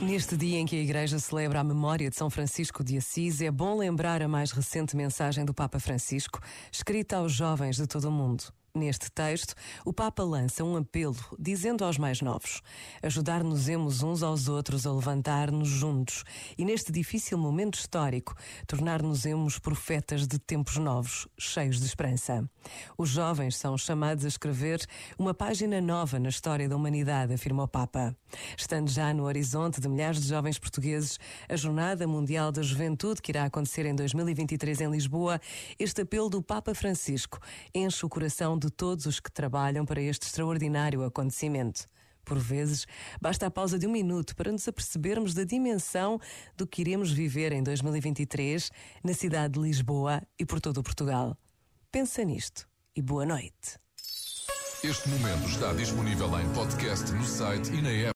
Neste dia em que a Igreja celebra a memória de São Francisco de Assis, é bom lembrar a mais recente mensagem do Papa Francisco, escrita aos jovens de todo o mundo. Neste texto, o Papa lança um apelo, dizendo aos mais novos: ajudar-nos-emos uns aos outros a levantar-nos juntos e, neste difícil momento histórico, tornar-nos-emos profetas de tempos novos, cheios de esperança. Os jovens são chamados a escrever uma página nova na história da humanidade, afirma o Papa. Estando já no horizonte de milhares de jovens portugueses, a Jornada Mundial da Juventude, que irá acontecer em 2023 em Lisboa, este apelo do Papa Francisco enche o coração de de todos os que trabalham para este extraordinário acontecimento. Por vezes, basta a pausa de um minuto para nos apercebermos da dimensão do que iremos viver em 2023 na cidade de Lisboa e por todo o Portugal. Pensa nisto e boa noite. Este momento está disponível em podcast no site e na app.